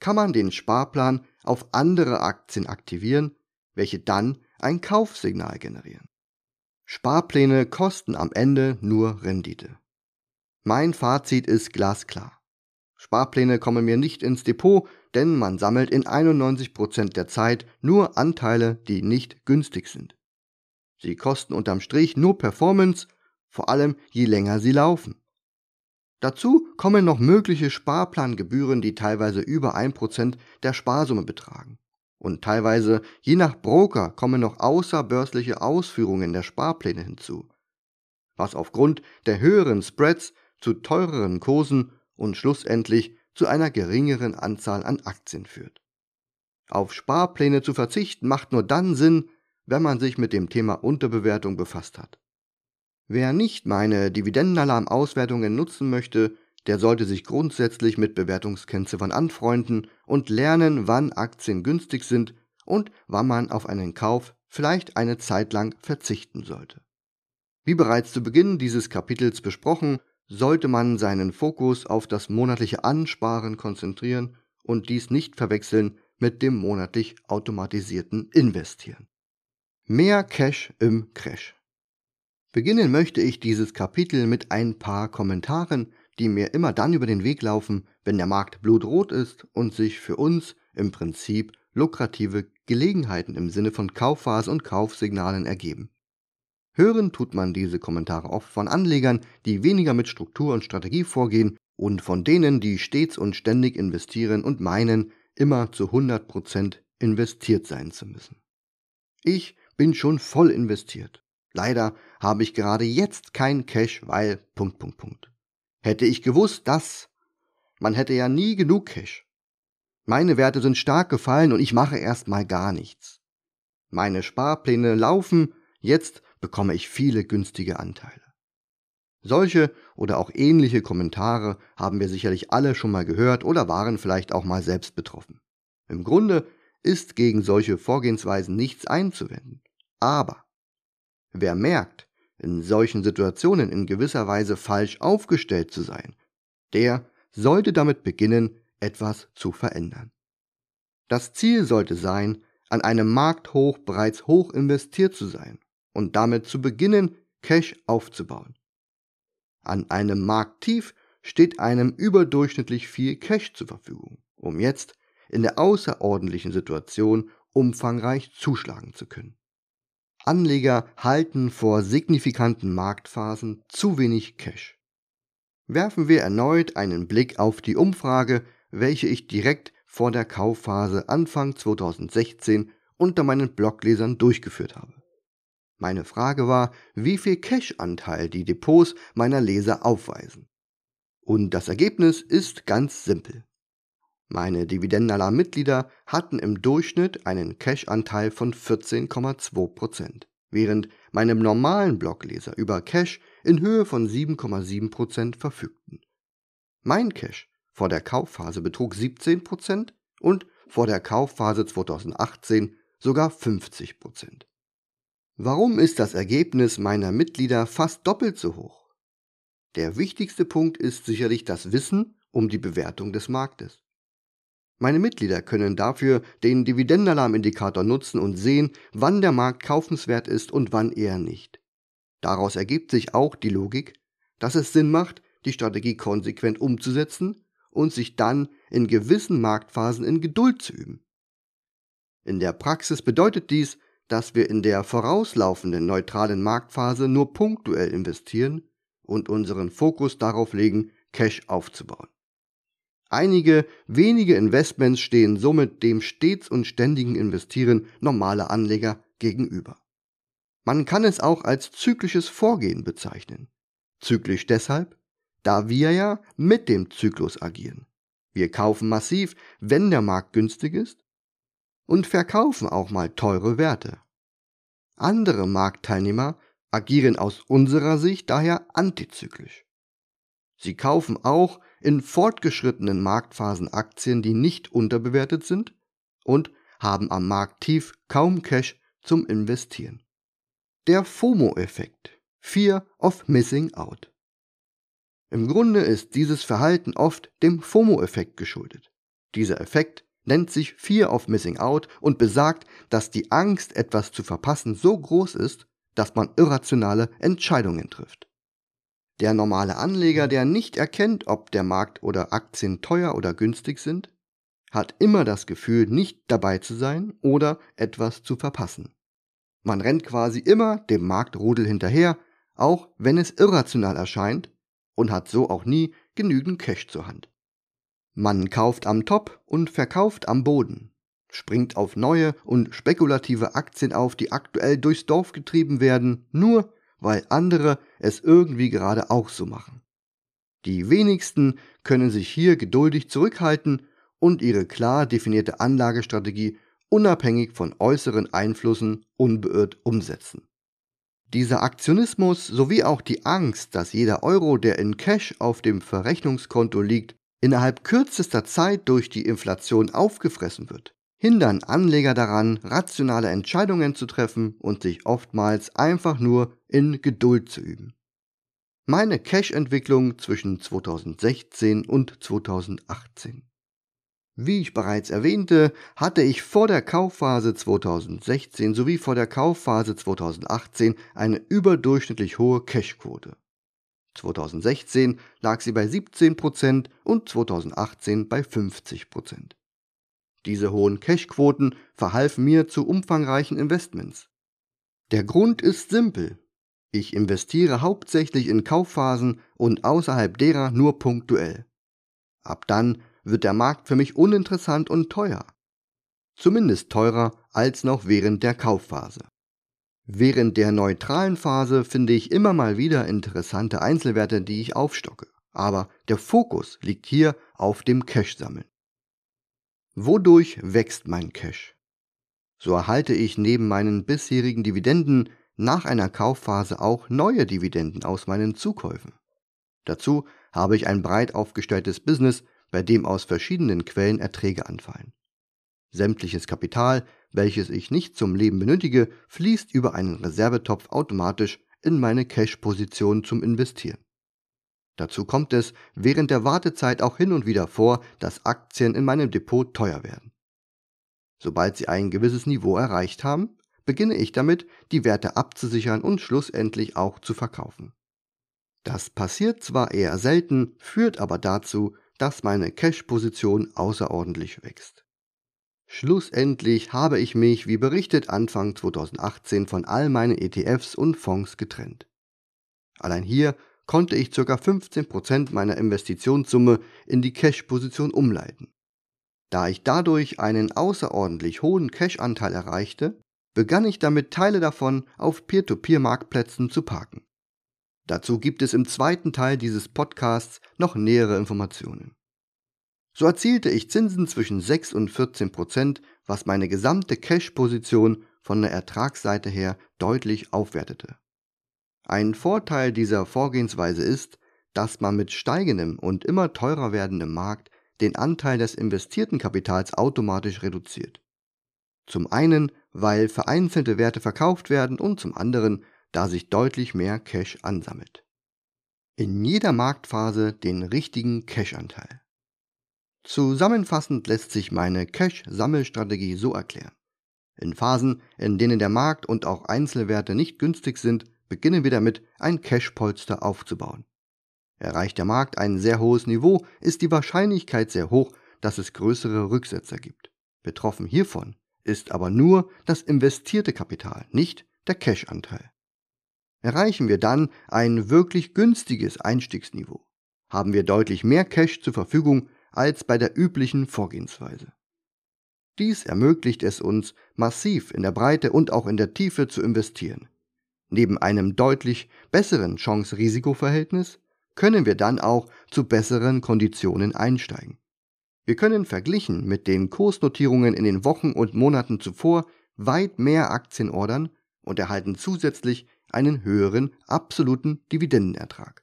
kann man den Sparplan auf andere Aktien aktivieren, welche dann ein Kaufsignal generieren. Sparpläne kosten am Ende nur Rendite. Mein Fazit ist glasklar. Sparpläne kommen mir nicht ins Depot, denn man sammelt in 91% der Zeit nur Anteile, die nicht günstig sind. Sie kosten unterm Strich nur Performance, vor allem je länger sie laufen. Dazu kommen noch mögliche Sparplangebühren, die teilweise über 1% der Sparsumme betragen. Und teilweise, je nach Broker, kommen noch außerbörsliche Ausführungen der Sparpläne hinzu, was aufgrund der höheren Spreads zu teureren Kursen und schlussendlich zu einer geringeren Anzahl an Aktien führt. Auf Sparpläne zu verzichten macht nur dann Sinn, wenn man sich mit dem Thema Unterbewertung befasst hat. Wer nicht meine Dividendenalarm-Auswertungen nutzen möchte, der sollte sich grundsätzlich mit Bewertungskennziffern anfreunden und lernen, wann Aktien günstig sind und wann man auf einen Kauf vielleicht eine Zeit lang verzichten sollte. Wie bereits zu Beginn dieses Kapitels besprochen, sollte man seinen Fokus auf das monatliche Ansparen konzentrieren und dies nicht verwechseln mit dem monatlich automatisierten Investieren. Mehr Cash im Crash. Beginnen möchte ich dieses Kapitel mit ein paar Kommentaren, die mir immer dann über den Weg laufen, wenn der Markt blutrot ist und sich für uns im Prinzip lukrative Gelegenheiten im Sinne von Kaufphase und Kaufsignalen ergeben. Hören tut man diese Kommentare oft von Anlegern, die weniger mit Struktur und Strategie vorgehen und von denen, die stets und ständig investieren und meinen, immer zu 100% investiert sein zu müssen. Ich bin schon voll investiert. Leider habe ich gerade jetzt kein Cash, weil Punkt, Punkt, Punkt. Hätte ich gewusst, dass man hätte ja nie genug Cash. Meine Werte sind stark gefallen und ich mache erstmal gar nichts. Meine Sparpläne laufen, jetzt bekomme ich viele günstige Anteile. Solche oder auch ähnliche Kommentare haben wir sicherlich alle schon mal gehört oder waren vielleicht auch mal selbst betroffen. Im Grunde ist gegen solche Vorgehensweisen nichts einzuwenden. Aber wer merkt, in solchen Situationen in gewisser Weise falsch aufgestellt zu sein, der sollte damit beginnen, etwas zu verändern. Das Ziel sollte sein, an einem Markthoch bereits hoch investiert zu sein und damit zu beginnen, Cash aufzubauen. An einem Markttief steht einem überdurchschnittlich viel Cash zur Verfügung, um jetzt in der außerordentlichen Situation umfangreich zuschlagen zu können. Anleger halten vor signifikanten Marktphasen zu wenig Cash. Werfen wir erneut einen Blick auf die Umfrage, welche ich direkt vor der Kaufphase Anfang 2016 unter meinen Bloglesern durchgeführt habe. Meine Frage war, wie viel Cash-Anteil die Depots meiner Leser aufweisen. Und das Ergebnis ist ganz simpel. Meine Dividendenalarm-Mitglieder hatten im Durchschnitt einen Cash-Anteil von 14,2%, während meine normalen Blogleser über Cash in Höhe von 7,7% verfügten. Mein Cash vor der Kaufphase betrug 17% und vor der Kaufphase 2018 sogar 50%. Warum ist das Ergebnis meiner Mitglieder fast doppelt so hoch? Der wichtigste Punkt ist sicherlich das Wissen um die Bewertung des Marktes. Meine Mitglieder können dafür den Dividendenalarmindikator nutzen und sehen, wann der Markt kaufenswert ist und wann eher nicht. Daraus ergibt sich auch die Logik, dass es Sinn macht, die Strategie konsequent umzusetzen und sich dann in gewissen Marktphasen in Geduld zu üben. In der Praxis bedeutet dies, dass wir in der vorauslaufenden neutralen Marktphase nur punktuell investieren und unseren Fokus darauf legen, Cash aufzubauen. Einige wenige Investments stehen somit dem stets und ständigen Investieren normaler Anleger gegenüber. Man kann es auch als zyklisches Vorgehen bezeichnen. Zyklisch deshalb, da wir ja mit dem Zyklus agieren. Wir kaufen massiv, wenn der Markt günstig ist und verkaufen auch mal teure Werte. Andere Marktteilnehmer agieren aus unserer Sicht daher antizyklisch. Sie kaufen auch in fortgeschrittenen Marktphasen Aktien, die nicht unterbewertet sind und haben am Markttief kaum Cash zum Investieren. Der FOMO-Effekt Fear of Missing Out. Im Grunde ist dieses Verhalten oft dem FOMO-Effekt geschuldet. Dieser Effekt nennt sich Fear of Missing Out und besagt, dass die Angst, etwas zu verpassen, so groß ist, dass man irrationale Entscheidungen trifft. Der normale Anleger, der nicht erkennt, ob der Markt oder Aktien teuer oder günstig sind, hat immer das Gefühl, nicht dabei zu sein oder etwas zu verpassen. Man rennt quasi immer dem Marktrudel hinterher, auch wenn es irrational erscheint, und hat so auch nie genügend Cash zur Hand. Man kauft am Top und verkauft am Boden, springt auf neue und spekulative Aktien auf, die aktuell durchs Dorf getrieben werden, nur weil andere es irgendwie gerade auch so machen. Die wenigsten können sich hier geduldig zurückhalten und ihre klar definierte Anlagestrategie unabhängig von äußeren Einflüssen unbeirrt umsetzen. Dieser Aktionismus sowie auch die Angst, dass jeder Euro, der in Cash auf dem Verrechnungskonto liegt, innerhalb kürzester Zeit durch die Inflation aufgefressen wird, hindern Anleger daran, rationale Entscheidungen zu treffen und sich oftmals einfach nur in Geduld zu üben. Meine Cash-Entwicklung zwischen 2016 und 2018. Wie ich bereits erwähnte, hatte ich vor der Kaufphase 2016 sowie vor der Kaufphase 2018 eine überdurchschnittlich hohe Cashquote. 2016 lag sie bei 17% und 2018 bei 50%. Diese hohen Cashquoten verhalfen mir zu umfangreichen Investments. Der Grund ist simpel. Ich investiere hauptsächlich in Kaufphasen und außerhalb derer nur punktuell. Ab dann wird der Markt für mich uninteressant und teuer. Zumindest teurer als noch während der Kaufphase. Während der neutralen Phase finde ich immer mal wieder interessante Einzelwerte, die ich aufstocke. Aber der Fokus liegt hier auf dem Cash-Sammeln. Wodurch wächst mein Cash? So erhalte ich neben meinen bisherigen Dividenden nach einer Kaufphase auch neue Dividenden aus meinen Zukäufen. Dazu habe ich ein breit aufgestelltes Business, bei dem aus verschiedenen Quellen Erträge anfallen. Sämtliches Kapital welches ich nicht zum Leben benötige, fließt über einen Reservetopf automatisch in meine Cash-Position zum Investieren. Dazu kommt es während der Wartezeit auch hin und wieder vor, dass Aktien in meinem Depot teuer werden. Sobald sie ein gewisses Niveau erreicht haben, beginne ich damit, die Werte abzusichern und schlussendlich auch zu verkaufen. Das passiert zwar eher selten, führt aber dazu, dass meine Cash-Position außerordentlich wächst. Schlussendlich habe ich mich, wie berichtet, Anfang 2018 von all meinen ETFs und Fonds getrennt. Allein hier konnte ich ca. 15% meiner Investitionssumme in die Cash-Position umleiten. Da ich dadurch einen außerordentlich hohen Cash-Anteil erreichte, begann ich damit Teile davon auf Peer-to-Peer-Marktplätzen zu parken. Dazu gibt es im zweiten Teil dieses Podcasts noch nähere Informationen. So erzielte ich Zinsen zwischen 6 und 14 Prozent, was meine gesamte Cash-Position von der Ertragsseite her deutlich aufwertete. Ein Vorteil dieser Vorgehensweise ist, dass man mit steigendem und immer teurer werdendem Markt den Anteil des investierten Kapitals automatisch reduziert. Zum einen, weil vereinzelte Werte verkauft werden und zum anderen, da sich deutlich mehr Cash ansammelt. In jeder Marktphase den richtigen Cash-Anteil. Zusammenfassend lässt sich meine Cash-Sammelstrategie so erklären. In Phasen, in denen der Markt und auch Einzelwerte nicht günstig sind, beginnen wir damit, ein Cash-Polster aufzubauen. Erreicht der Markt ein sehr hohes Niveau, ist die Wahrscheinlichkeit sehr hoch, dass es größere Rücksetzer gibt. Betroffen hiervon ist aber nur das investierte Kapital, nicht der Cash-Anteil. Erreichen wir dann ein wirklich günstiges Einstiegsniveau, haben wir deutlich mehr Cash zur Verfügung, als bei der üblichen Vorgehensweise. Dies ermöglicht es uns, massiv in der Breite und auch in der Tiefe zu investieren. Neben einem deutlich besseren Chance-Risiko-Verhältnis können wir dann auch zu besseren Konditionen einsteigen. Wir können verglichen mit den Kursnotierungen in den Wochen und Monaten zuvor weit mehr Aktien ordern und erhalten zusätzlich einen höheren absoluten Dividendenertrag.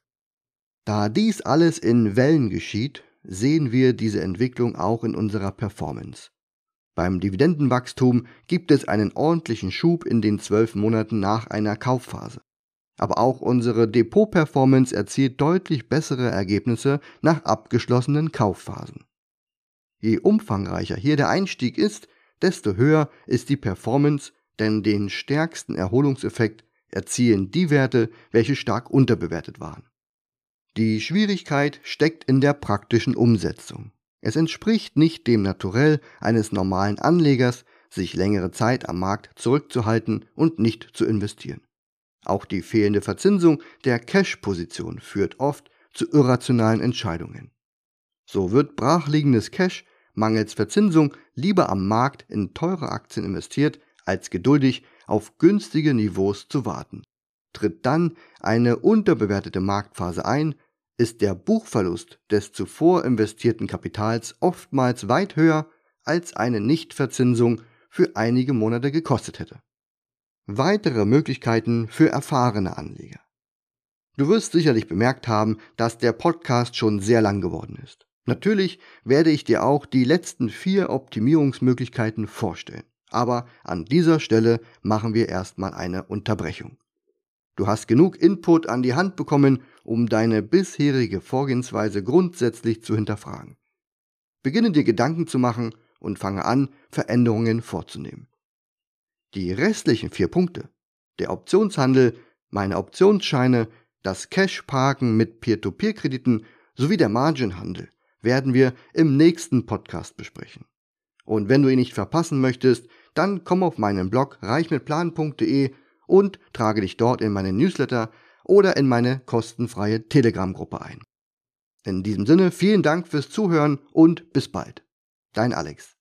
Da dies alles in Wellen geschieht, sehen wir diese Entwicklung auch in unserer Performance. Beim Dividendenwachstum gibt es einen ordentlichen Schub in den zwölf Monaten nach einer Kaufphase. Aber auch unsere Depot-Performance erzielt deutlich bessere Ergebnisse nach abgeschlossenen Kaufphasen. Je umfangreicher hier der Einstieg ist, desto höher ist die Performance, denn den stärksten Erholungseffekt erzielen die Werte, welche stark unterbewertet waren. Die Schwierigkeit steckt in der praktischen Umsetzung. Es entspricht nicht dem Naturell eines normalen Anlegers, sich längere Zeit am Markt zurückzuhalten und nicht zu investieren. Auch die fehlende Verzinsung der Cash-Position führt oft zu irrationalen Entscheidungen. So wird brachliegendes Cash mangels Verzinsung lieber am Markt in teure Aktien investiert, als geduldig auf günstige Niveaus zu warten. Tritt dann eine unterbewertete Marktphase ein, ist der Buchverlust des zuvor investierten Kapitals oftmals weit höher, als eine Nichtverzinsung für einige Monate gekostet hätte. Weitere Möglichkeiten für erfahrene Anleger. Du wirst sicherlich bemerkt haben, dass der Podcast schon sehr lang geworden ist. Natürlich werde ich dir auch die letzten vier Optimierungsmöglichkeiten vorstellen. Aber an dieser Stelle machen wir erstmal eine Unterbrechung. Du hast genug Input an die Hand bekommen, um deine bisherige Vorgehensweise grundsätzlich zu hinterfragen. Beginne dir Gedanken zu machen und fange an, Veränderungen vorzunehmen. Die restlichen vier Punkte, der Optionshandel, meine Optionsscheine, das Cash-Parken mit Peer-to-Peer-Krediten sowie der Margin-Handel, werden wir im nächsten Podcast besprechen. Und wenn du ihn nicht verpassen möchtest, dann komm auf meinen Blog reichmitplan.de und trage dich dort in meinen Newsletter oder in meine kostenfreie Telegram-Gruppe ein. In diesem Sinne vielen Dank fürs Zuhören und bis bald. Dein Alex.